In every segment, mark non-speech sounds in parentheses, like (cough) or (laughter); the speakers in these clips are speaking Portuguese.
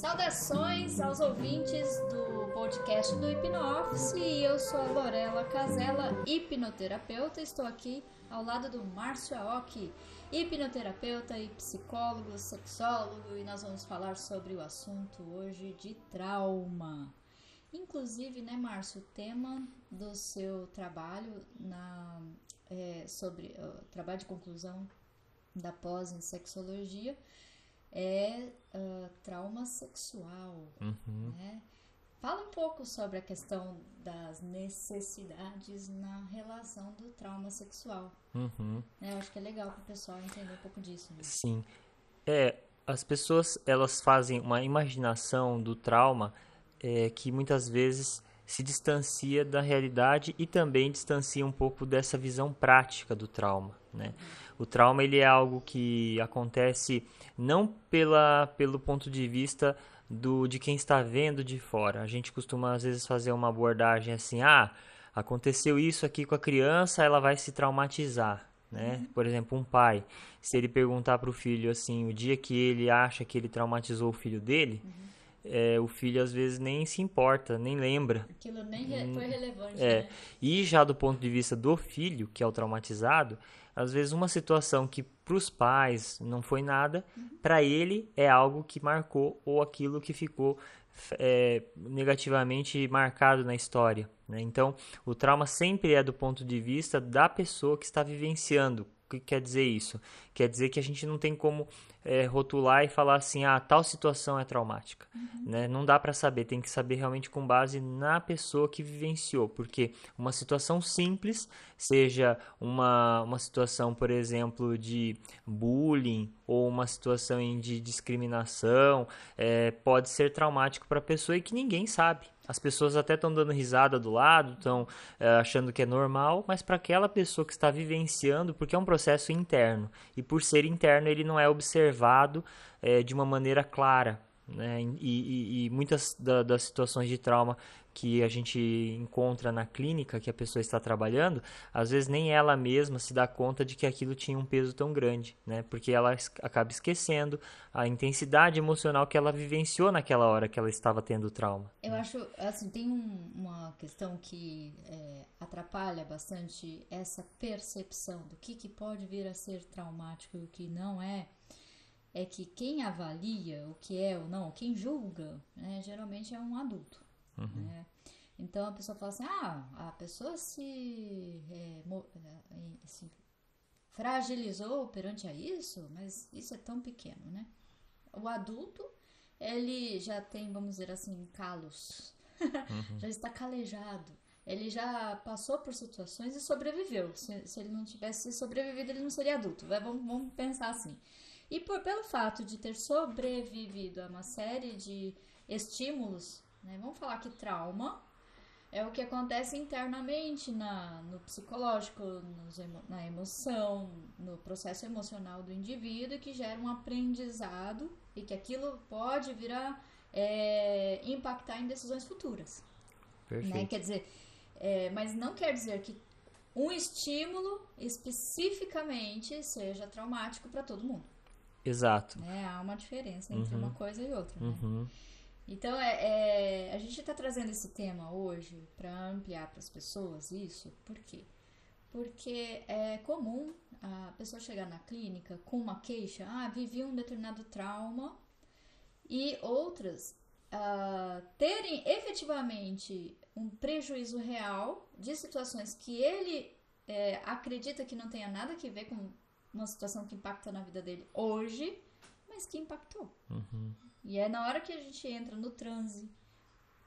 Saudações aos ouvintes do podcast do Hipnooffice. Eu sou a Lorela Casella, hipnoterapeuta. Estou aqui ao lado do Márcio Aoki, hipnoterapeuta e psicólogo, sexólogo, e nós vamos falar sobre o assunto hoje de trauma. Inclusive, né, Márcio, o tema do seu trabalho na, é, sobre uh, trabalho de conclusão da pós em sexologia é uh, trauma sexual. Uhum. Né? Fala um pouco sobre a questão das necessidades na relação do trauma sexual. Uhum. Né? Eu acho que é legal para o pessoal entender um pouco disso. Né? Sim. É, as pessoas elas fazem uma imaginação do trauma é, que muitas vezes se distancia da realidade e também distancia um pouco dessa visão prática do trauma, né? O trauma ele é algo que acontece não pela, pelo ponto de vista do de quem está vendo de fora. A gente costuma às vezes fazer uma abordagem assim: ah, aconteceu isso aqui com a criança, ela vai se traumatizar. Né? Uhum. Por exemplo, um pai, se ele perguntar para o filho assim, o dia que ele acha que ele traumatizou o filho dele, uhum. é, o filho às vezes nem se importa, nem lembra. Aquilo nem foi relevante. É. Né? E já do ponto de vista do filho, que é o traumatizado, às vezes uma situação que para os pais não foi nada, uhum. para ele é algo que marcou ou aquilo que ficou é, negativamente marcado na história. Né? Então, o trauma sempre é do ponto de vista da pessoa que está vivenciando. O que quer dizer isso? Quer dizer que a gente não tem como é, rotular e falar assim, ah, tal situação é traumática. Uhum. Né? Não dá para saber, tem que saber realmente com base na pessoa que vivenciou, porque uma situação simples, seja uma, uma situação, por exemplo, de bullying ou uma situação de discriminação, é, pode ser traumático para a pessoa e que ninguém sabe. As pessoas até estão dando risada do lado, estão é, achando que é normal, mas para aquela pessoa que está vivenciando, porque é um processo interno, e por ser interno ele não é observado é, de uma maneira clara. Né? E, e, e muitas da, das situações de trauma que a gente encontra na clínica que a pessoa está trabalhando, às vezes nem ela mesma se dá conta de que aquilo tinha um peso tão grande, né? Porque ela acaba esquecendo a intensidade emocional que ela vivenciou naquela hora que ela estava tendo trauma. Eu acho, assim, tem um, uma questão que é, atrapalha bastante essa percepção do que, que pode vir a ser traumático e o que não é, é que quem avalia o que é ou não, quem julga, né, geralmente é um adulto. Uhum. Né? Então a pessoa fala assim: ah, a pessoa se, é, é se fragilizou perante a isso, mas isso é tão pequeno, né? O adulto, ele já tem, vamos dizer assim, calos, uhum. (laughs) já está calejado. Ele já passou por situações e sobreviveu. Se, se, ele não tivesse sobrevivido, ele não seria adulto. Vamos, vamos pensar assim. E por, pelo fato de ter sobrevivido a uma série de estímulos né? Vamos falar que trauma é o que acontece internamente na, no psicológico, nos, na emoção, no processo emocional do indivíduo que gera um aprendizado e que aquilo pode vir a é, impactar em decisões futuras. Perfeito. Né? Quer dizer, é, mas não quer dizer que um estímulo especificamente seja traumático para todo mundo. Exato. Né? Há uma diferença entre uhum. uma coisa e outra. Né? Uhum. Então, é, é a gente está trazendo esse tema hoje para ampliar para as pessoas isso. Por quê? Porque é comum a pessoa chegar na clínica com uma queixa, ah, vivi um determinado trauma, e outras uh, terem efetivamente um prejuízo real de situações que ele é, acredita que não tenha nada a ver com uma situação que impacta na vida dele hoje, mas que impactou. Uhum. E é na hora que a gente entra no transe,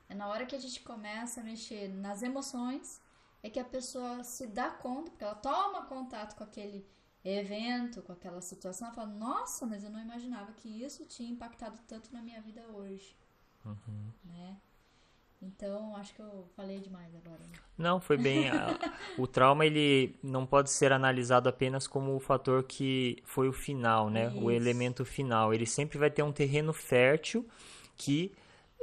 é na hora que a gente começa a mexer nas emoções, é que a pessoa se dá conta, porque ela toma contato com aquele evento, com aquela situação, ela fala: Nossa, mas eu não imaginava que isso tinha impactado tanto na minha vida hoje. Uhum. Né? Então, acho que eu falei demais agora. Né? Não, foi bem. (laughs) o trauma ele não pode ser analisado apenas como o fator que foi o final, né? Isso. O elemento final. Ele sempre vai ter um terreno fértil que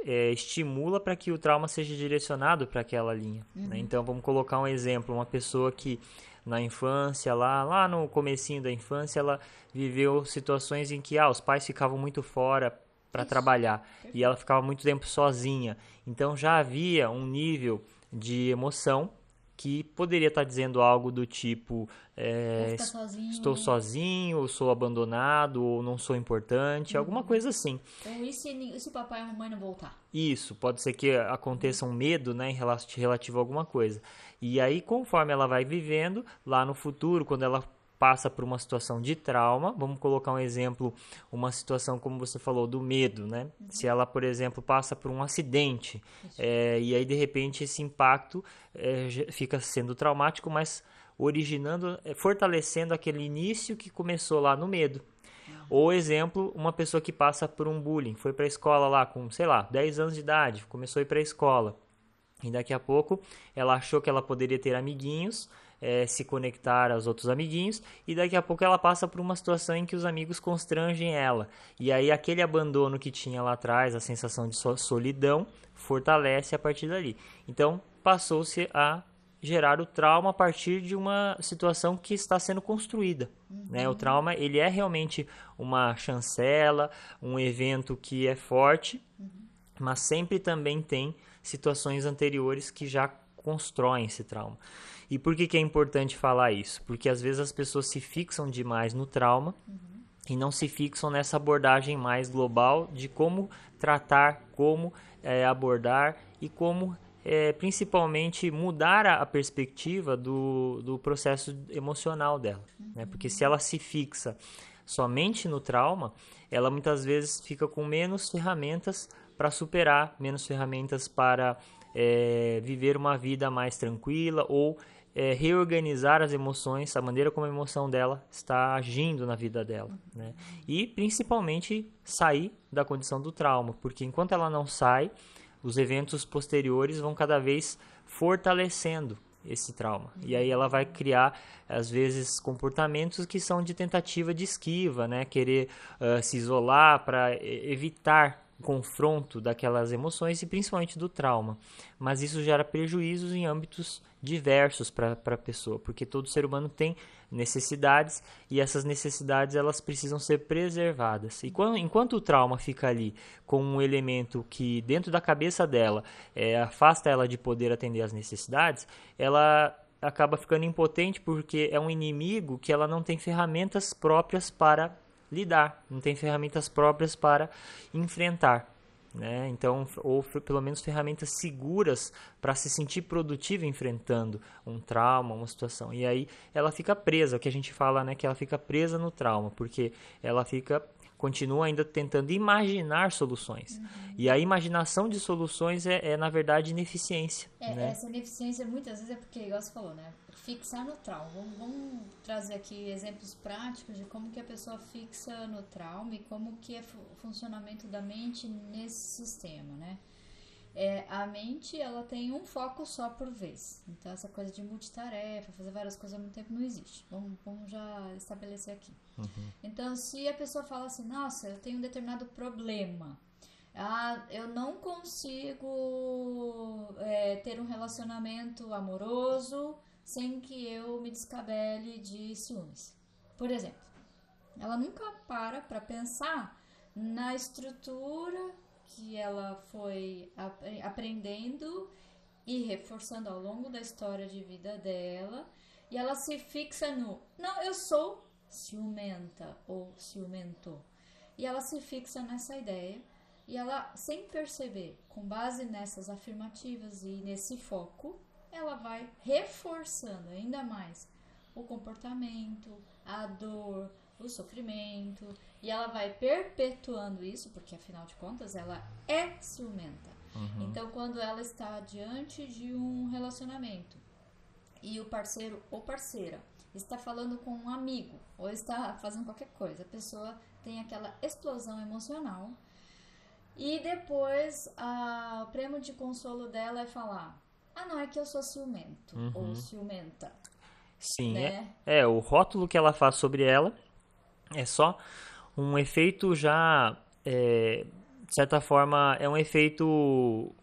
é, estimula para que o trauma seja direcionado para aquela linha. Né? Uhum. Né? Então, vamos colocar um exemplo: uma pessoa que na infância, lá, lá no comecinho da infância, ela viveu situações em que ah, os pais ficavam muito fora para trabalhar e ela ficava muito tempo sozinha. Então já havia um nível de emoção que poderia estar dizendo algo do tipo é, sozinho. estou sozinho, ou sou abandonado, ou não sou importante, Uhum. alguma coisa assim. Ou e se, e se o papai e a mamãe não voltar? Isso, pode ser que aconteça um medo, né, em rela- relativo a alguma coisa. E aí, conforme ela vai vivendo, lá no futuro, quando ela passa por uma situação de trauma, vamos colocar um exemplo, uma situação como você falou, do medo, né? Se ela, por exemplo, passa por um acidente, é, e aí de repente esse impacto é, fica sendo traumático, mas originando, é, fortalecendo aquele início que começou lá no medo. Ou exemplo, uma pessoa que passa por um bullying, foi para a escola lá com, sei lá, 10 anos de idade, começou a ir para a escola. E daqui a pouco ela achou que ela poderia ter amiguinhos, eh, se conectar aos outros amiguinhos, e daqui a pouco ela passa por uma situação em que os amigos constrangem ela. E aí aquele abandono que tinha lá atrás, a sensação de so- solidão, fortalece a partir dali. Então passou-se a gerar o trauma a partir de uma situação que está sendo construída. Né? O trauma ele é realmente uma chancela, um evento que é forte, mas sempre também tem situações anteriores que já constroem esse trauma. E por que, que é importante falar isso? Porque às vezes as pessoas se fixam demais no trauma e não se fixam nessa abordagem mais global de como tratar, como eh, abordar e como eh, principalmente mudar a, a perspectiva do, do processo emocional dela. Né? Porque se ela se fixa somente no trauma, ela muitas vezes fica com menos ferramentas para superar, menos ferramentas para eh, viver uma vida mais tranquila ou é, reorganizar as emoções, a maneira como a emoção dela está agindo na vida dela, né? E principalmente sair da condição do trauma, porque enquanto ela não sai, os eventos posteriores vão cada vez fortalecendo esse trauma. E aí ela vai criar, às vezes, comportamentos que são de tentativa de esquiva, né? Querer ah, se isolar para evitar confronto daquelas emoções e principalmente do trauma. Mas isso gera prejuízos em âmbitos diversos para a pessoa, porque todo ser humano tem necessidades e essas necessidades elas precisam ser preservadas. E quando, enquanto o trauma fica ali com um elemento que dentro da cabeça dela é, afasta ela de poder atender às necessidades, ela acaba ficando impotente porque é um inimigo que ela não tem ferramentas próprias para lidar, não tem ferramentas próprias para enfrentar. Né? Então, ou pelo menos ferramentas seguras para se sentir produtiva enfrentando um trauma, uma situação. E aí ela fica presa, o que a gente fala, né, que ela fica presa no trauma, porque ela fica continua ainda tentando imaginar soluções. Uhum. E a imaginação de soluções é, é na verdade, ineficiência. É, né? Essa ineficiência muitas vezes é porque, igual você falou, né? Fixar no trauma. Vamos, vamos, trazer aqui exemplos práticos de como que a pessoa fixa no trauma e como que é o funcionamento da mente nesse sistema, né? É, a mente, ela tem um foco só por vez. Então, essa coisa de multitarefa, fazer várias coisas ao mesmo tempo, não existe. Vamos, vamos já estabelecer aqui. Uhum. Então, se a pessoa fala assim, nossa, eu tenho um determinado problema, ah, eu não consigo é, ter um relacionamento amoroso sem que eu me descabele de ciúmes. Por exemplo, ela nunca para para pensar na estrutura que ela foi ap aprendendo e reforçando ao longo da história de vida dela, e ela se fixa no não, eu sou ciumenta ou ciumento. E ela se fixa nessa ideia e ela, sem perceber, com base nessas afirmativas e nesse foco, ela vai reforçando ainda mais o comportamento, a dor, o sofrimento, e ela vai perpetuando isso, porque afinal de contas ela é ciumenta. Uhum. Então, quando ela está diante de um relacionamento e o parceiro ou parceira está falando com um amigo ou está fazendo qualquer coisa, a pessoa tem aquela explosão emocional e depois a, o prêmio de consolo dela é falar: ah, não, é que eu sou ciumento Uhum. ou ciumenta. Sim, né? é, é, o rótulo que ela faz sobre ela é só um efeito já, é, de certa forma, é um efeito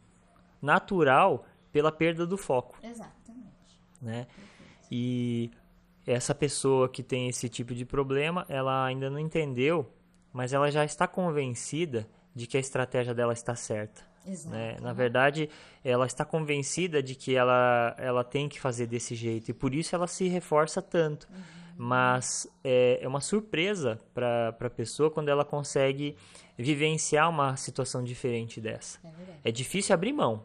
natural pela perda do foco, Exatamente. né? E essa pessoa que tem esse tipo de problema, ela ainda não entendeu, mas ela já está convencida de que a estratégia dela está certa. Exato. Né? Na verdade, ela está convencida de que ela, ela tem que fazer desse jeito e por isso ela se reforça tanto. Uhum. Mas é, é uma surpresa para a pessoa quando ela consegue vivenciar uma situação diferente dessa. É, é difícil abrir mão.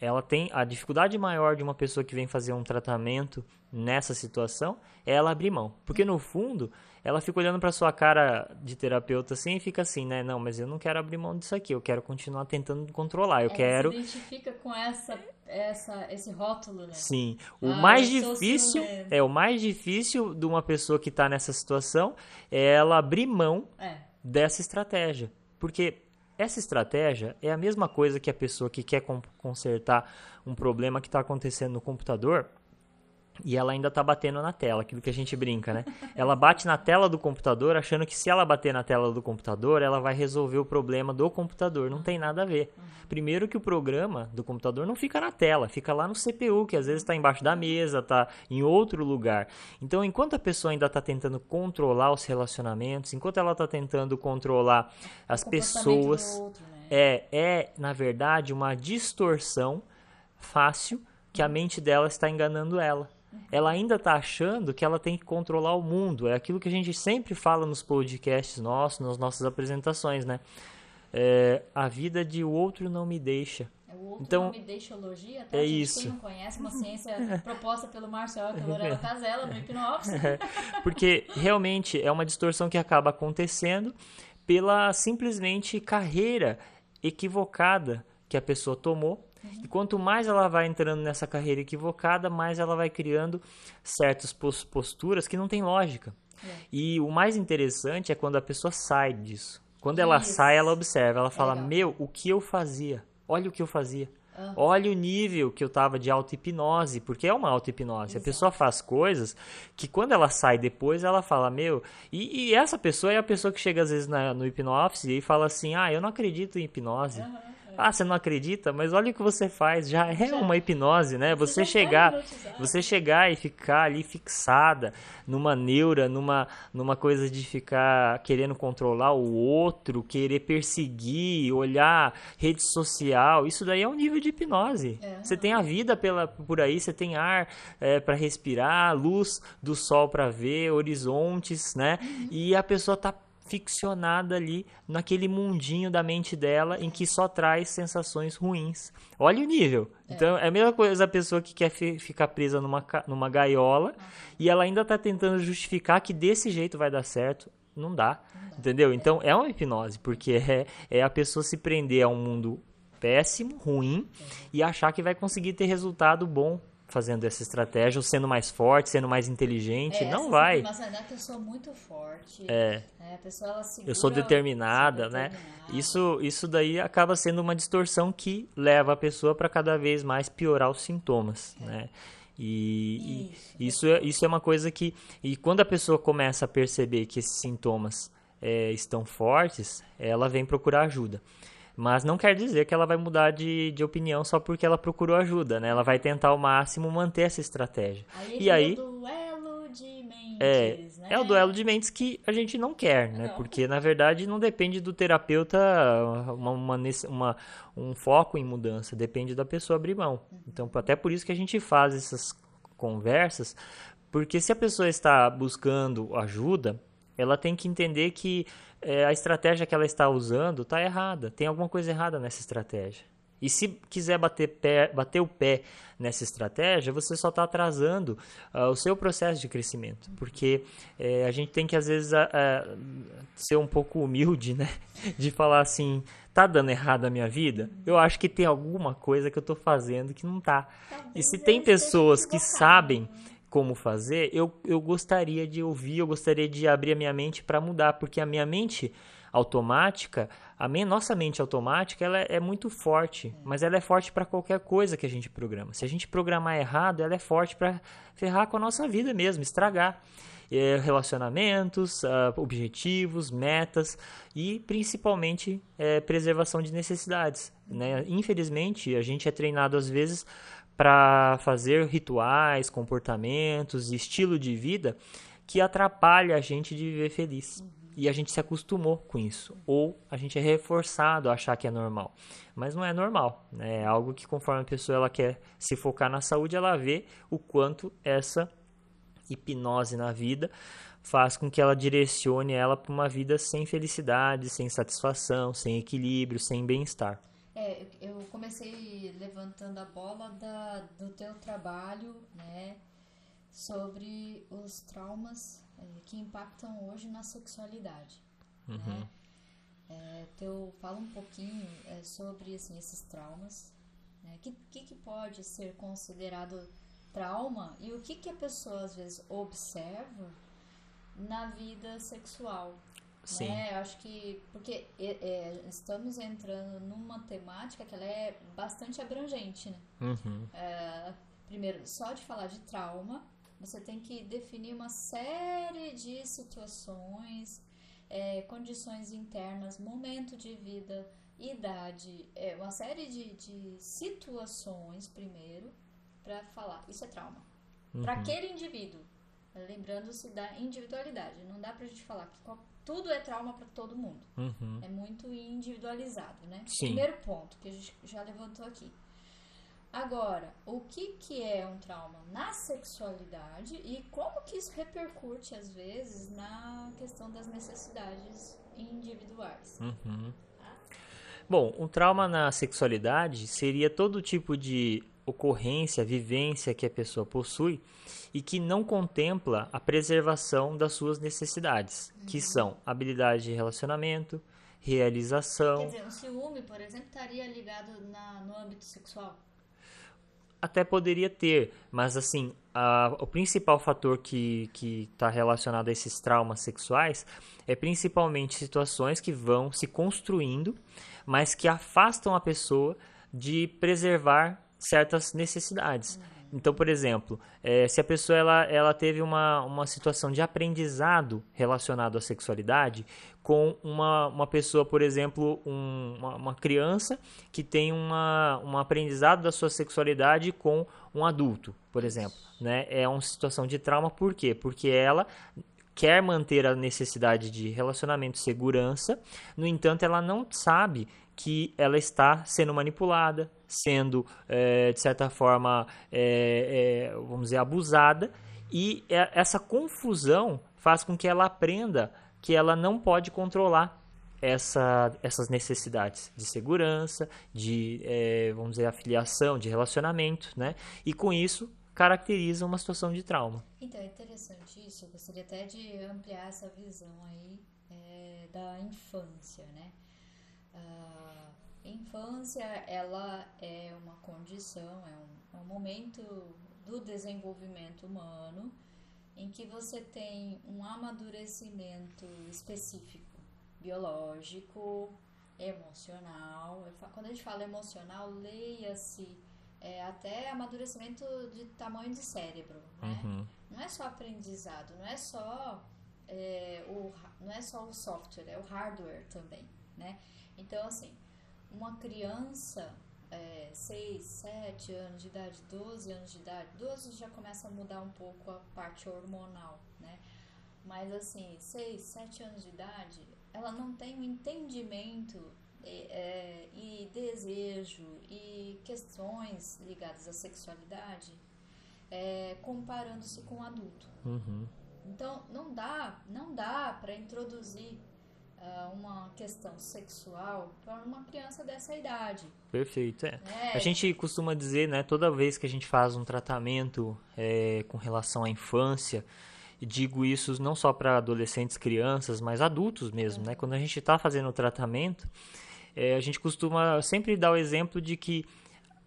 Ela tem a dificuldade maior de uma pessoa que vem fazer um tratamento nessa situação é ela abrir mão. Porque no fundo, ela fica olhando para sua cara de terapeuta assim e fica assim, né? Não, mas eu não quero abrir mão disso aqui, eu quero continuar tentando controlar, eu ela quero... se identifica com essa, essa, esse rótulo, né? Sim. O Ah, mais difícil, é o mais difícil de uma pessoa que está nessa situação é ela abrir mão É. dessa estratégia. Porque essa estratégia é a mesma coisa que a pessoa que quer con- consertar um problema que está acontecendo no computador e ela ainda está batendo na tela, aquilo que a gente brinca, né? Ela bate na tela do computador achando que se ela bater na tela do computador, ela vai resolver o problema do computador. Não tem nada a ver. Primeiro que o programa do computador não fica na tela, fica lá no CPU, que às vezes está embaixo da mesa, está em outro lugar. Então, enquanto a pessoa ainda está tentando controlar os relacionamentos, enquanto ela está tentando controlar as pessoas, outro, né? é, é, na verdade, uma distorção fácil que a mente dela está enganando ela. Ela ainda está achando que ela tem que controlar o mundo. É aquilo que a gente sempre fala nos podcasts nossos, nas nossas apresentações, né? É, a vida de outro não me deixa. É O outro Então, nome deixologia, tá? é gente? isso. Quem não conhece, uma ciência (laughs) proposta pelo Marcel e Casella no Hipnópolis. (laughs) Porque realmente é uma distorção que acaba acontecendo pela simplesmente carreira equivocada que a pessoa tomou. E quanto mais ela vai entrando nessa carreira equivocada, mais ela vai criando certas pos- posturas que não tem lógica. E o mais interessante é quando a pessoa sai disso. Quando ela Isso. sai, ela observa, ela fala: legal. Meu, o que eu fazia? Olha o que eu fazia. Olha o nível que eu tava de auto-hipnose, porque é uma auto-hipnose. A pessoa faz coisas que quando ela sai depois, ela fala, meu... E, e essa pessoa é a pessoa que chega às vezes na- no hipnoffice e fala assim, ah, eu não acredito em hipnose. Ah, você não acredita? Mas olha o que você faz, já é uma hipnose, né? Você chegar, você chegar e ficar ali fixada numa neura, numa, numa coisa de ficar querendo controlar o outro, querer perseguir, olhar rede social, isso daí é um nível de hipnose. É. Você tem a vida pela, por aí, você tem ar para respirar, luz do sol para ver, horizontes, né? E a pessoa tá ficcionada ali naquele mundinho da mente dela em que só traz sensações ruins. Olha o nível. Então é a mesma coisa a pessoa que quer fi- ficar presa numa, numa gaiola e ela ainda tá tentando justificar que desse jeito vai dar certo. Não dá. Entendeu? Então é uma hipnose, porque é, é a pessoa se prender a um mundo péssimo, ruim, e achar que vai conseguir ter resultado bom fazendo essa estratégia, ou sendo mais forte, sendo mais inteligente. É, não essa vai. não é que eu sou muito forte. É. né? A pessoa, ela segura, Eu sou determinada, né? determinada. Isso, isso daí acaba sendo uma distorção que leva a pessoa para cada vez mais piorar os sintomas, né? E, e isso, é, isso é uma coisa que. E quando a pessoa começa a perceber que esses sintomas é, estão fortes, ela vem procurar ajuda. Mas não quer dizer que ela vai mudar de, de opinião só porque ela procurou ajuda, né? Ela vai tentar ao máximo manter essa estratégia. Aí e aí, o duelo de mentes, é, né? é o duelo de mentes que a gente não quer, né? Não. Porque, na verdade, não depende do terapeuta uma, uma, uma- um foco em mudança, depende da pessoa abrir mão. Então, até por isso que a gente faz essas conversas, porque se a pessoa está buscando ajuda, ela tem que entender que é, a estratégia que ela está usando está errada, tem alguma coisa errada nessa estratégia. E se quiser bater, pé, bater o pé nessa estratégia, você só está atrasando ah, o seu processo de crescimento. Porque eh, a gente tem que, às vezes, ser um pouco humilde, né? (laughs) De falar assim, tá dando errado a minha vida? Eu acho que tem alguma coisa que eu estou fazendo que não tá. E se tem pessoas que sabem como fazer, eu, eu gostaria de ouvir, eu gostaria de abrir a minha mente para mudar, porque a minha mente automática, a minha, nossa mente automática, ela é, é muito forte, mas ela é forte para qualquer coisa que a gente programa. Se a gente programar errado, ela é forte para ferrar com a nossa vida mesmo, estragar. É, relacionamentos, ah, objetivos, metas e principalmente é, preservação de necessidades. Né? Infelizmente, a gente é treinado às vezes para fazer rituais, comportamentos, estilo de vida que atrapalha a gente de viver feliz. e a gente se acostumou com isso. Ou a gente é reforçado a achar que é normal. Mas não é normal. Né? É algo que, conforme a pessoa ela quer se focar na saúde, ela vê o quanto essa hipnose na vida faz com que ela direcione ela para uma vida sem felicidade, sem satisfação, sem equilíbrio, sem bem-estar. É, eu comecei levantando a bola da, do teu trabalho, né, sobre os traumas é, que impactam hoje na sexualidade, uhum. né? É, teu fala um pouquinho é, sobre assim, esses traumas, né? Que, que, que pode ser considerado trauma e o que que a pessoa às vezes observa na vida sexual. Sim. Né? Eu acho que. Porque é, estamos entrando numa temática que ela é bastante abrangente, né? Uhum. É, primeiro, só de falar de trauma, você tem que definir uma série de situações, é, condições internas, momento de vida, idade, é, uma série de, de situações primeiro para falar. Isso é trauma. Uhum. Para aquele indivíduo. Lembrando-se da individualidade. Não dá pra gente falar que tudo é trauma para todo mundo. Uhum. É muito individualizado, né? Sim. Primeiro ponto que a gente já levantou aqui. Agora, o que, que é um trauma na sexualidade e como que isso repercute, às vezes, na questão das necessidades individuais? Uhum. Bom, um trauma na sexualidade seria todo tipo de ocorrência, vivência que a pessoa possui e que não contempla a preservação das suas necessidades, uhum. que são habilidade de relacionamento, realização. Quer dizer, o ciúme, por exemplo, estaria ligado na, no âmbito sexual? Até poderia ter, mas assim, a, o principal fator que está relacionado a esses traumas sexuais é principalmente situações que vão se construindo, mas que afastam a pessoa de preservar certas necessidades. Então, por exemplo, é, se a pessoa ela, ela teve uma, uma situação de aprendizado relacionado à sexualidade com uma, uma pessoa, por exemplo, um, uma, uma, criança que tem uma, um aprendizado da sua sexualidade com um adulto, por exemplo. Né? É uma situação de trauma, por quê? Porque ela quer manter a necessidade de relacionamento e segurança, no entanto, ela não sabe que ela está sendo manipulada, sendo, é, de certa forma, é, é, vamos dizer, abusada, e é, essa confusão faz com que ela aprenda que ela não pode controlar essa, essas necessidades de segurança, de, é, vamos dizer, afiliação, de relacionamento, né? E com isso caracteriza uma situação de trauma. Então, é interessante isso. Eu gostaria até de ampliar essa visão aí é, da infância, né? A infância, ela é uma condição, é um, é um momento do desenvolvimento humano em que você tem um amadurecimento específico, biológico, emocional. Quando a gente fala emocional, leia-se é, até amadurecimento de tamanho de cérebro, né? Uhum. Não é só aprendizado, não é só é, o não é só o software, é o hardware também, né? Então, assim, uma criança, é, 6, 7 anos de idade, 12 anos de idade, 12 já começa a mudar um pouco a parte hormonal, né? Mas, assim, 6, 7 anos de idade, ela não tem um entendimento e, é, e desejo e questões ligadas à sexualidade é, comparando-se com o adulto. Uhum. Então não dá, não dá para introduzir uh, uma questão sexual para uma criança dessa idade. Perfeito, é. é. A gente costuma dizer, né, toda vez que a gente faz um tratamento é, com relação à infância, digo isso não só para adolescentes, crianças, mas adultos mesmo, né? Quando a gente está fazendo o tratamento, é, a gente costuma sempre dar o exemplo de que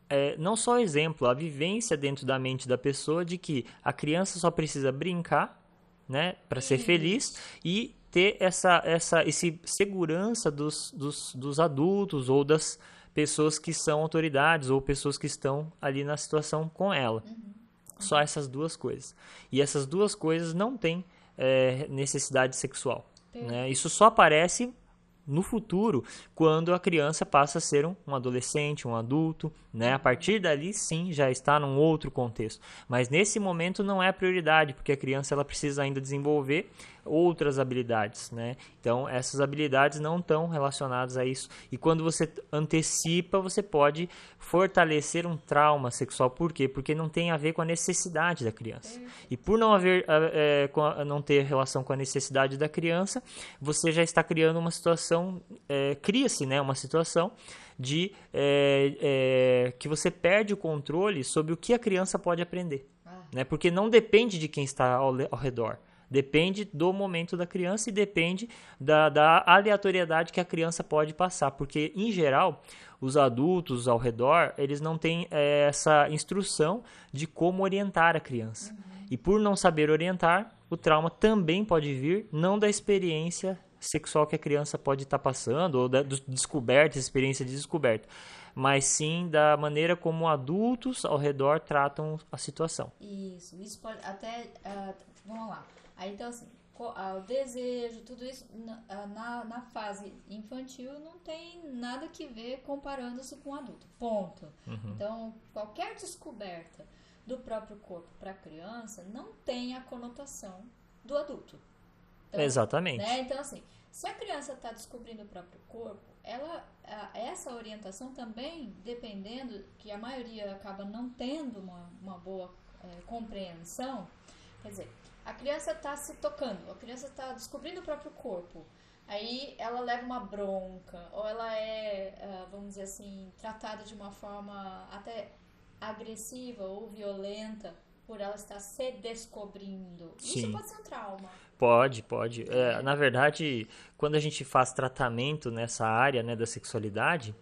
é, não só o exemplo, a vivência dentro da mente da pessoa de que a criança só precisa brincar, né, para ser feliz e ter essa, essa esse segurança dos, dos, dos adultos ou das pessoas que são autoridades ou pessoas que estão ali na situação com ela. Uhum. Só essas duas coisas. E essas duas coisas não têm é, necessidade sexual. Né? Isso só aparece no futuro, quando a criança passa a ser um, um, adolescente, um adulto, né? A partir dali, sim, já está num outro contexto. Mas nesse momento não é a prioridade, porque a criança ela precisa ainda desenvolver outras habilidades, né? Então essas habilidades não estão relacionadas a isso. E quando você antecipa, você pode fortalecer um trauma sexual. Por quê? Porque não tem a ver com a necessidade da criança. E por não haver, é, não ter relação com a necessidade da criança, você já está criando uma situação, é, cria-se, né? Uma situação de é, é, que você perde o controle sobre o que a criança pode aprender, ah. né? Porque não depende de quem está ao, ao redor. Depende do momento da criança e depende da, da, aleatoriedade que a criança pode passar, porque em geral os adultos ao redor eles não têm é, essa instrução de como orientar a criança. Uhum. E por não saber orientar, o trauma também pode vir não da experiência sexual que a criança pode estar tá passando ou da descoberta, experiência de descoberta, mas sim da maneira como adultos ao redor tratam a situação. Isso, isso pode até uh, vamos lá Aí, então, assim, o desejo, tudo isso na, na fase infantil não tem nada que ver comparando-se com o adulto. Ponto. Uhum. Então, qualquer descoberta do próprio corpo para a criança não tem a conotação do adulto. Então, Exatamente. Né? Então, assim, se a criança está descobrindo o próprio corpo, ela, essa orientação também, dependendo, que a maioria acaba não tendo uma, uma boa é, compreensão, quer dizer, a criança está se tocando, a criança está descobrindo o próprio corpo. Aí ela leva uma bronca, ou ela é, ah, vamos dizer assim, tratada de uma forma até agressiva ou violenta por ela estar se descobrindo. Sim. Isso pode ser um trauma. Pode, pode. É, na verdade, quando a gente faz tratamento nessa área né, da sexualidade,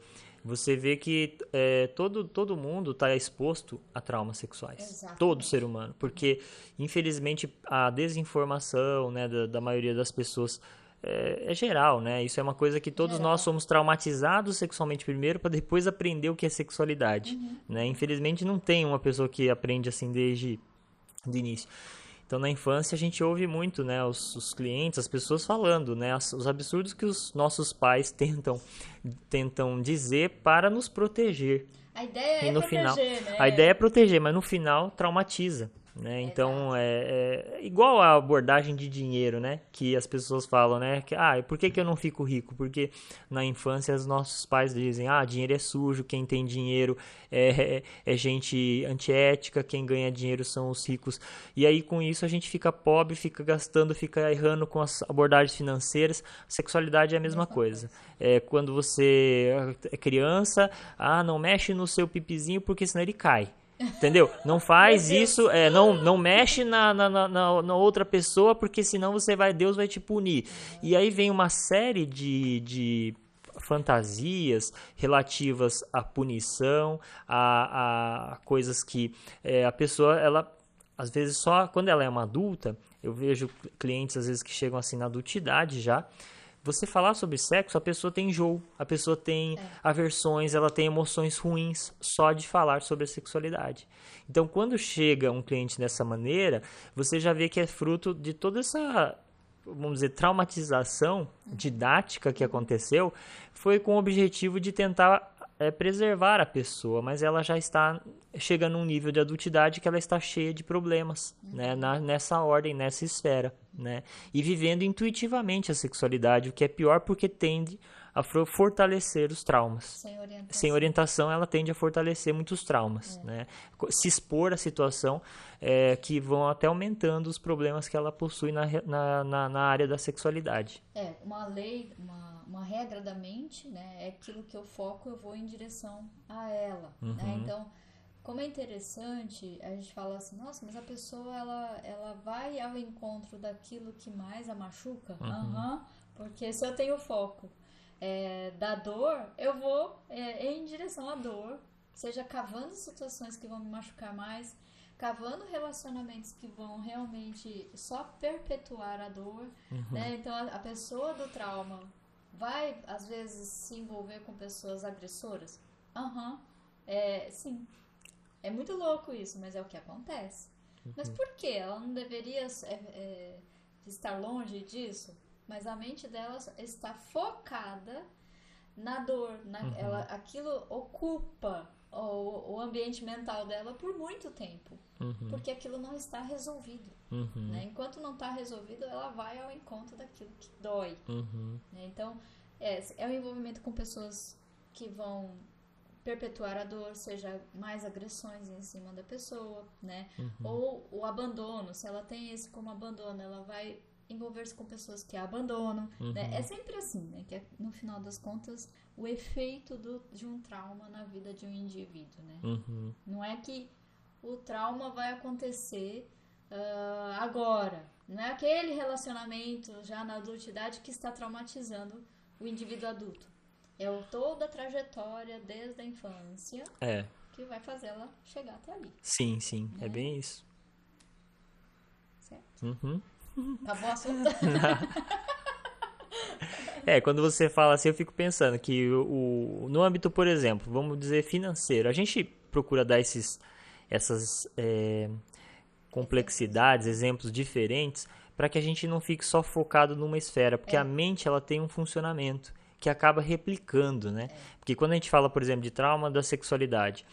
você vê que é, todo, todo mundo está exposto a traumas sexuais. Exatamente. Todo ser humano. Porque, infelizmente, a desinformação né, da, da maioria das pessoas é, é, geral, né? Isso é uma coisa que todos geral. nós somos traumatizados sexualmente primeiro para depois aprender o que é sexualidade. Uhum. Né? Infelizmente, não tem uma pessoa que aprende assim desde o início. Então, na infância, a gente ouve muito, né, os, os clientes, as pessoas falando, né, os, os, absurdos que os nossos pais (laughs) tentam, tentam dizer para nos proteger. A ideia e é no proteger, final, né? A ideia é proteger, mas no final traumatiza. Né? Então é, é, igual a abordagem de dinheiro, né? Que as pessoas falam, né? Que, ah, por que, que eu não fico rico? Porque na infância os nossos pais dizem, ah, dinheiro é sujo, quem tem dinheiro é, é, é gente antiética, quem ganha dinheiro são os ricos. E aí com isso a gente fica pobre, fica gastando, fica errando com as abordagens financeiras. Sexualidade é a mesma coisa. É quando você é criança, ah, não mexe no seu pipizinho porque senão ele cai. Entendeu? Não faz isso, é, não, não mexe na, na, na, na, outra pessoa, porque senão você vai, Deus vai te punir. E aí vem uma série de, de fantasias relativas à punição, a, a coisas que é, a pessoa, ela, às vezes só quando ela é uma adulta, eu vejo clientes às vezes que chegam assim na adultidade já, você falar sobre sexo, a pessoa tem enjoo, a pessoa tem é. aversões, ela tem emoções ruins só de falar sobre a sexualidade. Então, quando chega um cliente dessa maneira, você já vê que é fruto de toda essa, vamos dizer, traumatização didática que aconteceu, foi com o objetivo de tentar é, preservar a pessoa, mas ela já está chega num nível de adultidade que ela está cheia de problemas, né, na, nessa ordem, nessa esfera, né, e vivendo intuitivamente a sexualidade, o que é pior porque tende a fortalecer os traumas. Sem orientação. Sem orientação, ela tende a fortalecer muitos traumas, é. né, se expor à situação é, que vão até aumentando os problemas que ela possui na, na, na, na área da sexualidade. É, uma lei, uma, uma regra da mente, né, é aquilo que eu foco, eu vou em direção a ela, né, uhum. né, então como é interessante, a gente fala assim, nossa, mas a pessoa ela, ela vai ao encontro daquilo que mais a machuca? Uhum. Uhum, porque se eu tenho foco é, da dor, eu vou é, em direção à dor, seja cavando situações que vão me machucar mais, cavando relacionamentos que vão realmente só perpetuar a dor. Uhum. Né? Então a, a pessoa do trauma vai às vezes se envolver com pessoas agressoras? Aham, é, sim. É muito louco isso, mas é o que acontece. Uhum. Mas por que? Ela não deveria é, é, estar longe disso? Mas a mente dela está focada na dor, na, Uhum. ela, aquilo ocupa o, o ambiente mental dela por muito tempo, Uhum, porque aquilo não está resolvido. uhum, né? Enquanto não está resolvido, ela vai ao encontro daquilo que dói. uhum, né? Então, é, é o envolvimento com pessoas que vão perpetuar a dor, seja mais agressões em cima da pessoa, né? uhum. Ou o abandono, se ela tem esse como abandono, ela vai envolver-se com pessoas que a abandonam, né? Uhum. É sempre assim, né? Que é, no final das contas, o efeito do, de um trauma na vida de um indivíduo, né? Uhum, Não é que o trauma vai acontecer ah, agora. Não é aquele relacionamento já na adultidade que está traumatizando o indivíduo adulto. É o, toda a trajetória desde a infância É, que vai fazer ela chegar até ali. sim, sim, é Né? bem isso. Certo? Uhum. Acabou o assunto? (laughs) É, quando você fala assim, eu fico pensando que o, o- no âmbito, por exemplo, vamos dizer financeiro, a gente procura dar esses, essas é, complexidades, exemplos diferentes, para que a gente não fique só focado numa esfera, porque É. a mente ela tem um funcionamento que acaba replicando, né? Porque quando a gente fala, por exemplo, de trauma da sexualidade,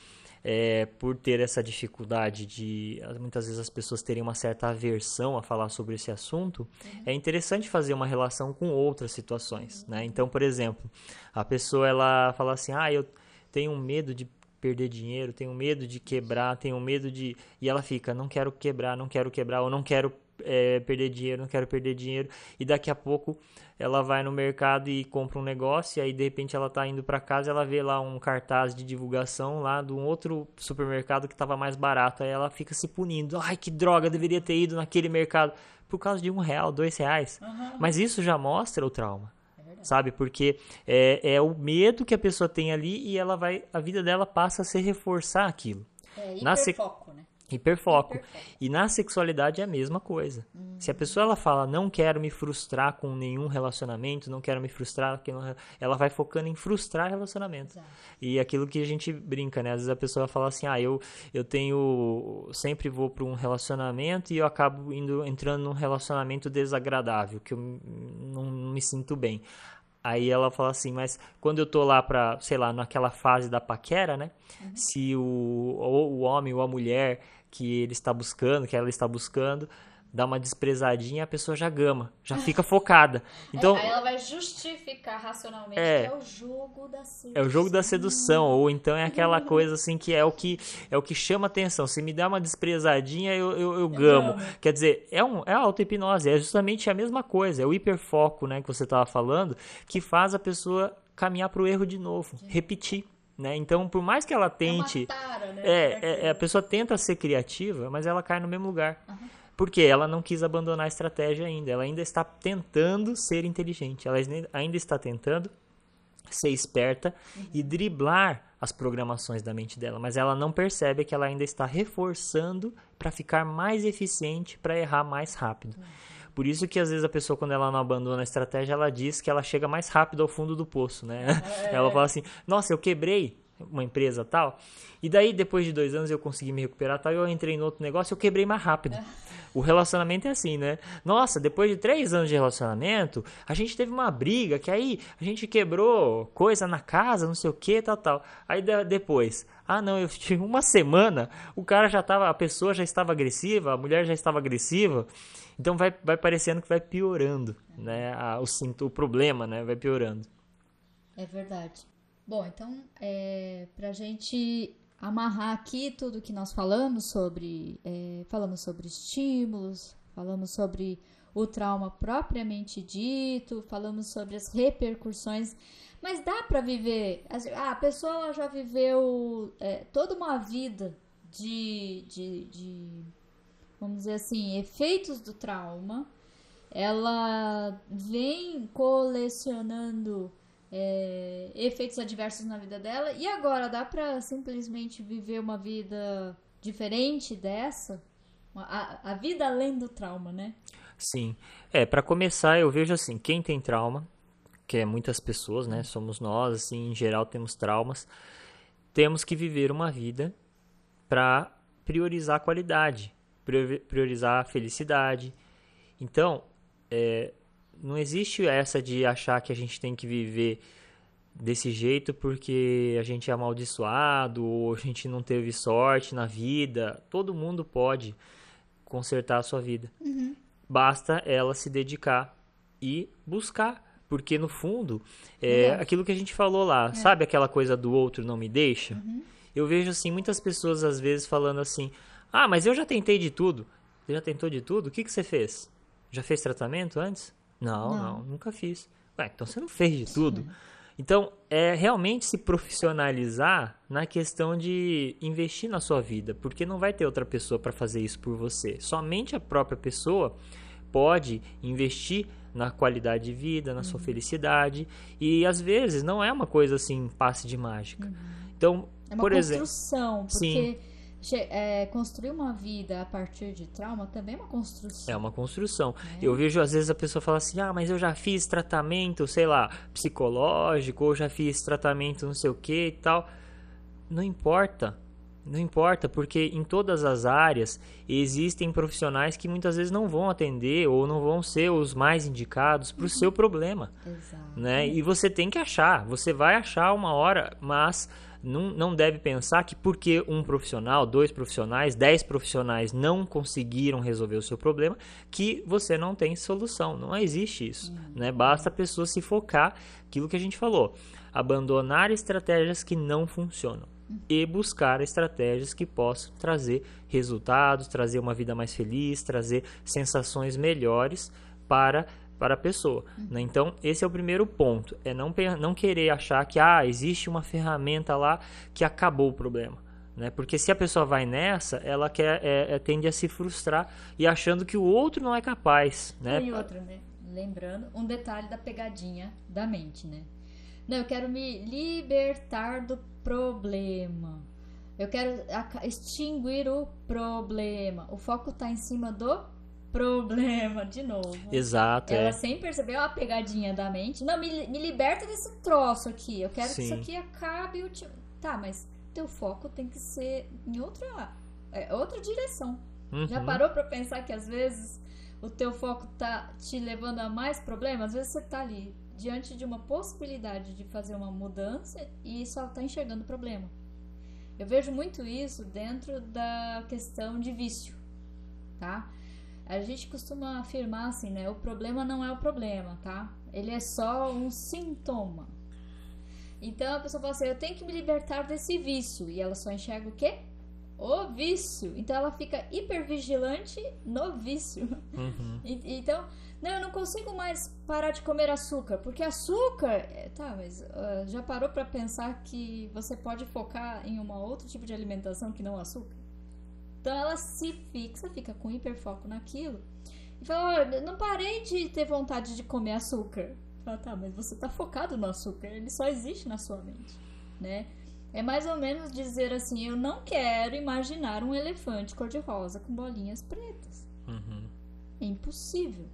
é, por ter essa dificuldade de muitas vezes as pessoas terem uma certa aversão a falar sobre esse assunto, é interessante fazer uma relação com outras situações, né? Então, por exemplo, a pessoa ela fala assim: "Ah, eu tenho medo de perder dinheiro, tenho medo de quebrar, tenho medo de..." E ela fica: "Não quero quebrar, não quero quebrar, ou não quero é, perder dinheiro, não quero perder dinheiro." E daqui a pouco ela vai no mercado e compra um negócio, e aí de repente ela tá indo para casa, ela vê lá um cartaz de divulgação lá de um outro supermercado que estava mais barato, aí ela fica se punindo, ai que droga, deveria ter ido naquele mercado por causa de um real, dois reais. Mas isso já mostra o trauma, É sabe? Porque é, é o medo que a pessoa tem ali e ela vai, a vida dela passa a se reforçar aquilo. É Na se- hiperfoco. E na sexualidade é a mesma coisa. Hum. Se a pessoa ela fala, não quero me frustrar com nenhum relacionamento, não quero me frustrar, ela vai focando em frustrar relacionamentos. Exato. E aquilo que a gente brinca, né? Às vezes a pessoa fala assim, ah, eu, eu tenho. Sempre vou para um relacionamento e eu acabo indo entrando num relacionamento desagradável, que eu não, não me sinto bem. Aí ela fala assim, mas quando eu tô lá pra, sei lá, naquela fase da paquera, né? Se o, ou o homem ou a mulher que ele está buscando, que ela está buscando, dá uma desprezadinha, a pessoa já gama, já fica focada. (laughs) Então, Aí ela vai justificar racionalmente É. que é o jogo da sedução. é o jogo da sedução, ou então é aquela coisa assim que é o que é o que chama atenção. Se me dá uma desprezadinha, eu, eu, eu gamo. gamo. Quer dizer, é, um, é a auto-hipnose, é justamente a mesma coisa, é o hiperfoco, né, que você estava falando, que faz a pessoa caminhar para o erro de novo, repetir. Né? Então, por mais que ela É tente. tara, né? É, é, é, a pessoa tenta ser criativa, mas ela cai no mesmo lugar. Porque ela não quis abandonar a estratégia ainda. Ela ainda está tentando ser inteligente. Ela ainda- ainda está tentando ser esperta e driblar as programações da mente dela. Mas ela não percebe que ela ainda está reforçando para ficar mais eficiente, para errar mais rápido. Por isso que às vezes a pessoa, quando ela não abandona a estratégia, ela diz que ela chega mais rápido ao fundo do poço, né? Ela fala assim, nossa, eu quebrei uma empresa tal, e daí depois de dois anos eu consegui me recuperar tal, e eu entrei em outro negócio eu quebrei mais rápido. O relacionamento é assim, né? Nossa, depois de três anos de relacionamento, a gente teve uma briga, que aí a gente quebrou coisa na casa, não sei o que, tal, tal. Aí de- depois, ah não, eu tive uma semana, o cara já tava, a pessoa já estava agressiva, a mulher já estava agressiva. Então vai, vai parecendo que vai piorando, né? A- o, o problema, né? Vai piorando. É verdade. Bom, então, é, pra gente amarrar aqui tudo que nós falamos sobre, é, falamos sobre estímulos, falamos sobre o trauma propriamente dito, falamos sobre as repercussões, mas dá pra viver, a pessoa já viveu é, toda uma vida de, de, de, vamos dizer assim, efeitos do trauma, ela vem colecionando é, efeitos adversos na vida dela e agora dá pra simplesmente viver uma vida diferente dessa? A, a vida além do trauma, né? Sim. É, para começar, eu vejo assim, quem tem trauma, que é muitas pessoas, né? Somos nós, assim, em geral temos traumas. Temos que viver uma vida para priorizar a qualidade, priorizar a felicidade. Então, é, não existe essa de achar que a gente tem que viver desse jeito porque a gente é amaldiçoado ou a gente não teve sorte na vida. Todo mundo pode consertar a sua vida. Uhum. Basta ela se dedicar e buscar. Porque no fundo, é, É. aquilo que a gente falou lá, sabe aquela coisa do outro não me deixa? Uhum. Eu vejo assim muitas pessoas às vezes falando assim: "Ah, mas eu já tentei de tudo". Você já tentou de tudo? O que que você fez? Já fez tratamento antes? Não, Não. não, nunca fiz. Ué, então você não fez de tudo. Então, é realmente se profissionalizar na questão de investir na sua vida, porque não vai ter outra pessoa para fazer isso por você. Somente a própria pessoa pode investir na qualidade de vida, na sua felicidade, e às vezes não é uma coisa assim, passe de mágica. Então, É uma por exemplo, construção, Sim. porque che- é, construir uma vida a partir de trauma também é uma construção. É uma construção. né? Eu vejo às vezes a pessoa fala assim: "Ah, mas eu já fiz tratamento, sei lá, psicológico, ou já fiz tratamento não sei o que e tal". Não importa. Não importa, porque em todas as áreas existem profissionais que muitas vezes não vão atender ou não vão ser os mais indicados para o seu problema, Exato. né? E você tem que achar, você vai achar uma hora, mas não, não deve pensar que porque um profissional, dois profissionais, dez profissionais não conseguiram resolver o seu problema, que você não tem solução. Não existe isso. Né? Basta a pessoa se focar aquilo que a gente falou. Abandonar estratégias que não funcionam e buscar estratégias que possam trazer resultados, trazer uma vida mais feliz, trazer sensações melhores para para a pessoa. né? Então, esse é o primeiro ponto. É não, não querer achar que ah, existe uma ferramenta lá que acabou o problema. Né? Porque se a pessoa vai nessa, ela quer, é, é, tende a se frustrar e achando que o outro não é capaz. Né? E outra, né? Lembrando, um detalhe da pegadinha da mente, né? Não, eu quero me libertar do problema. Eu quero extinguir o problema. O foco tá em cima do problema, de novo. Exato, Ela é. sem perceber a pegadinha da mente. Não, me, me liberta desse troço aqui. Eu quero que isso Sim. aqui acabe. O ti- Tá, mas teu foco tem que ser em outra, é, outra direção. Já Uhum. parou pra pensar que às vezes o teu foco tá te levando a mais problemas? Às vezes você tá ali diante de uma possibilidade de fazer uma mudança e só tá enxergando o problema. Eu vejo muito isso dentro da questão de vício, tá? A gente costuma afirmar assim, né? O problema não é o problema, tá? Ele é só um sintoma. Então a pessoa fala assim: eu tenho que me libertar desse vício. E ela só enxerga o quê? O vício. Então ela fica hipervigilante no vício. Uhum. (laughs) E- Então, não, eu não consigo mais parar de comer açúcar, porque açúcar. é, Tá, mas ah, já parou pra pensar que você pode focar em um outro tipo de alimentação que não açúcar? Então ela se fixa, fica com hiperfoco naquilo e fala: "Olha, não parei de ter vontade de comer açúcar. Fala, tá, mas você tá focado no açúcar, ele só existe na sua mente, né? É mais ou menos dizer assim: eu não quero imaginar um elefante cor-de-rosa com bolinhas pretas. Uhum. É impossível.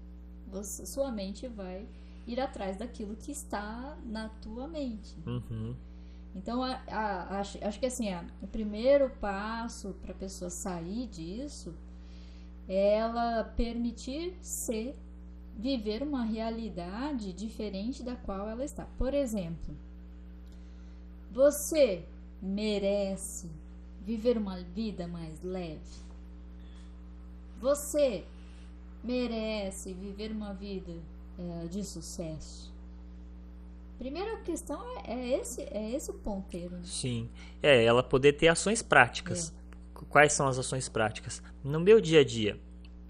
Você, sua mente vai ir atrás daquilo que está na tua mente. Uhum. Então, a- a- acho, acho que assim, a- o primeiro passo para a pessoa sair disso é ela permitir ser, viver uma realidade diferente da qual ela está. Por exemplo, você merece viver uma vida mais leve? Você merece viver uma vida eh, de sucesso? Primeira questão é, é esse, é esse o ponteiro. né? Sim. É, ela poder ter ações práticas. Quais são as ações práticas? No meu dia a dia,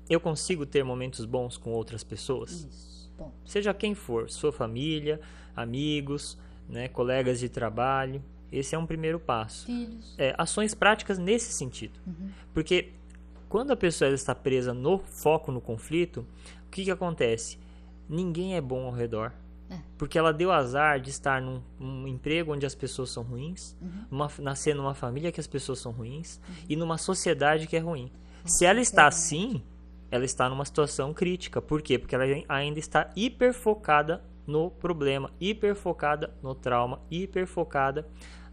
eu consigo ter momentos bons com outras pessoas? Isso. Bom, Seja quem for, sua família, amigos, né, colegas de trabalho. Esse é um primeiro passo. filhos. É, ações práticas nesse sentido. Porque quando a pessoa está presa no foco no conflito, o que, que acontece? Ninguém é bom ao redor. É. Porque ela deu azar de estar num, num emprego onde as pessoas são ruins, numa- nascer numa família que as pessoas são ruins e numa sociedade que é ruim. Se ela está assim, ela está numa situação crítica. Por quê? Porque ela ainda está hiperfocada no problema, hiperfocada no trauma, hiperfocada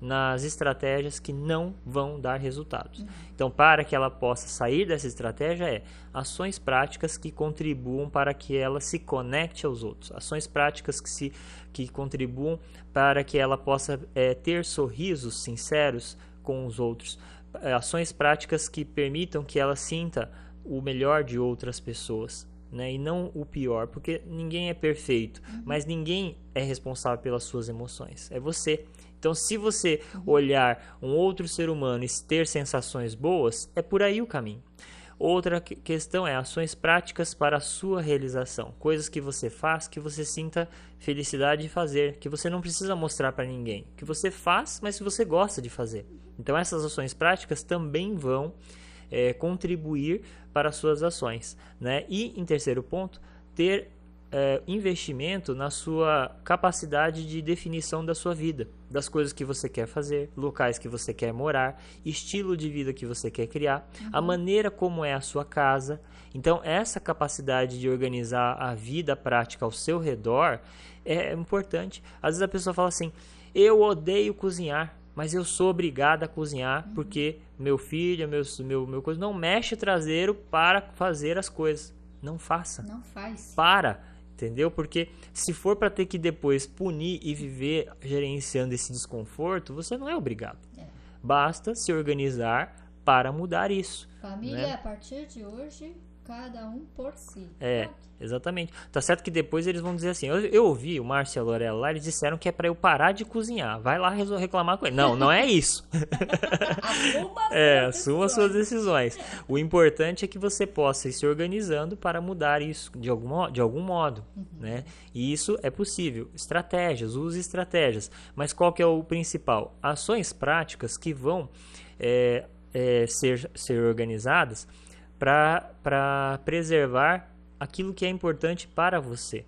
nas estratégias que não vão dar resultados. Então, para que ela possa sair dessa estratégia, é ações práticas que contribuam para que ela se conecte aos outros, ações práticas que, se, que contribuam para que ela possa é, ter sorrisos sinceros com os outros, é, ações práticas que permitam que ela sinta o melhor de outras pessoas. Né, e não o pior, porque ninguém é perfeito, uhum. mas ninguém é responsável pelas suas emoções, é você. Então, se você olhar um outro ser humano e ter sensações boas, é por aí o caminho. Outra questão é ações práticas para a sua realização, coisas que você faz que você sinta felicidade de fazer, que você não precisa mostrar para ninguém, que você faz, mas que você gosta de fazer. Então essas ações práticas também vão é, contribuir para as suas ações, né? E em terceiro ponto, ter é, investimento na sua capacidade de definição da sua vida, das coisas que você quer fazer, locais que você quer morar, estilo de vida que você quer criar, uhum. a maneira como é a sua casa. Então, essa capacidade de organizar a vida prática ao seu redor é importante. Às vezes a pessoa fala assim: eu odeio cozinhar. Mas eu sou obrigada a cozinhar uhum. porque meu filho, meu, meu, meu coisa não mexe traseiro para fazer as coisas. Não faça. Não faz. Para entendeu? Porque se for para ter que depois punir e viver gerenciando esse desconforto, você não é obrigado. É. Basta se organizar para mudar isso. Família, né? a partir de hoje, cada um por si. É. Exatamente. Tá certo que depois eles vão dizer assim. Eu, eu ouvi o Márcio e a Lorela lá, eles disseram que é para eu parar de cozinhar. Vai lá reclamar com ele. Não, não é isso. (laughs) assuma é, assuma suas decisões. O importante é que você possa ir se organizando para mudar isso de algum, de algum modo. Uhum. Né? E isso é possível. Estratégias, use estratégias. Mas qual que é o principal? Ações práticas que vão é, é, ser, ser organizadas para preservar aquilo que é importante para você.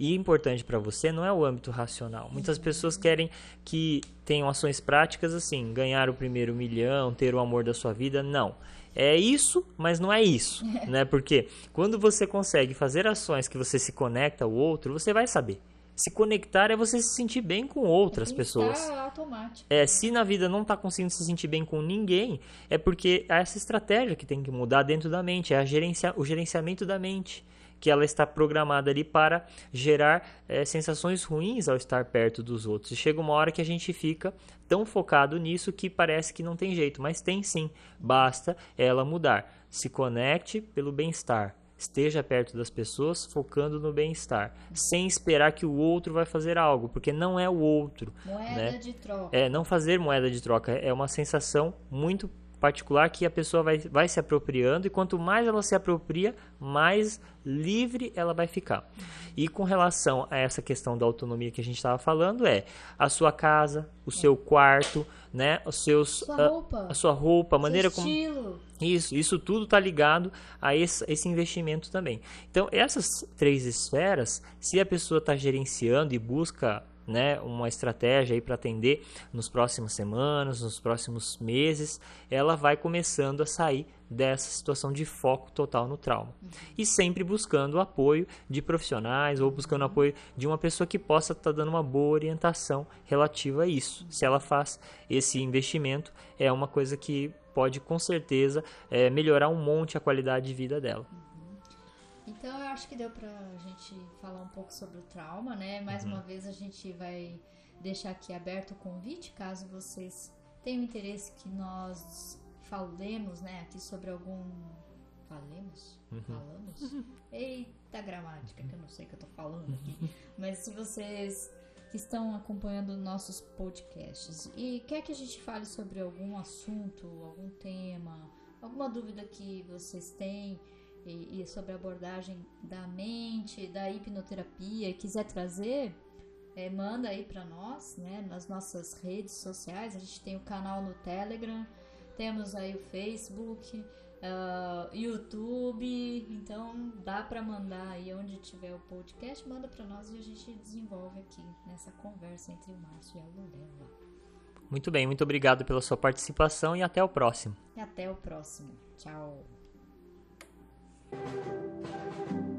E importante para você não é o âmbito racional. Muitas pessoas querem que tenham ações práticas assim, ganhar o primeiro milhão, ter o amor da sua vida. Não. É isso, mas não é isso, (laughs) né? Porque quando você consegue fazer ações que você se conecta ao outro, você vai saber. Se conectar é você se sentir bem com outras é pessoas. Automático. É, se na vida não está conseguindo se sentir bem com ninguém, é porque é essa estratégia que tem que mudar dentro da mente, é gerencia, o gerenciamento da mente que ela está programada ali para gerar é, sensações ruins ao estar perto dos outros. E chega uma hora que a gente fica tão focado nisso que parece que não tem jeito, mas tem sim. Basta ela mudar. Se conecte pelo bem-estar. Esteja perto das pessoas, focando no bem-estar, sem esperar que o outro vai fazer algo, porque não é o outro. Moeda né? de troca. É, não fazer moeda de troca é uma sensação muito particular que a pessoa vai, vai se apropriando e quanto mais ela se apropria, mais livre ela vai ficar. E com relação a essa questão da autonomia que a gente estava falando, é a sua casa, o é. seu quarto, né, os seus sua roupa, a, a sua roupa, a maneira como estilo. isso, isso tudo está ligado a esse, esse investimento também. Então essas três esferas, se a pessoa está gerenciando e busca né, uma estratégia aí para atender nos próximas semanas, nos próximos meses, ela vai começando a sair dessa situação de foco total no trauma. Uhum. E sempre buscando o apoio de profissionais ou buscando o apoio de uma pessoa que possa estar tá dando uma boa orientação relativa a isso. Uhum. Se ela faz esse investimento, é uma coisa que pode com certeza é, melhorar um monte a qualidade de vida dela. Então eu acho que deu pra gente falar um pouco sobre o trauma, né? Mais uhum. uma vez a gente vai deixar aqui aberto o convite, caso vocês tenham interesse que nós falemos, né, aqui sobre algum falemos? Uhum. Falamos? (laughs) Eita gramática, que eu não sei o que eu tô falando aqui. Uhum. Mas se vocês que estão acompanhando nossos podcasts e quer que a gente fale sobre algum assunto, algum tema, alguma dúvida que vocês têm, e, e sobre a abordagem da mente, da hipnoterapia, quiser trazer, é, manda aí para nós, né, nas nossas redes sociais. A gente tem o canal no Telegram, temos aí o Facebook, uh, YouTube, então dá para mandar aí onde tiver o podcast, manda para nós e a gente desenvolve aqui nessa conversa entre o Márcio e a Lorela. Muito bem, muito obrigado pela sua participação e até o próximo. E até o próximo. Tchau. Thank you.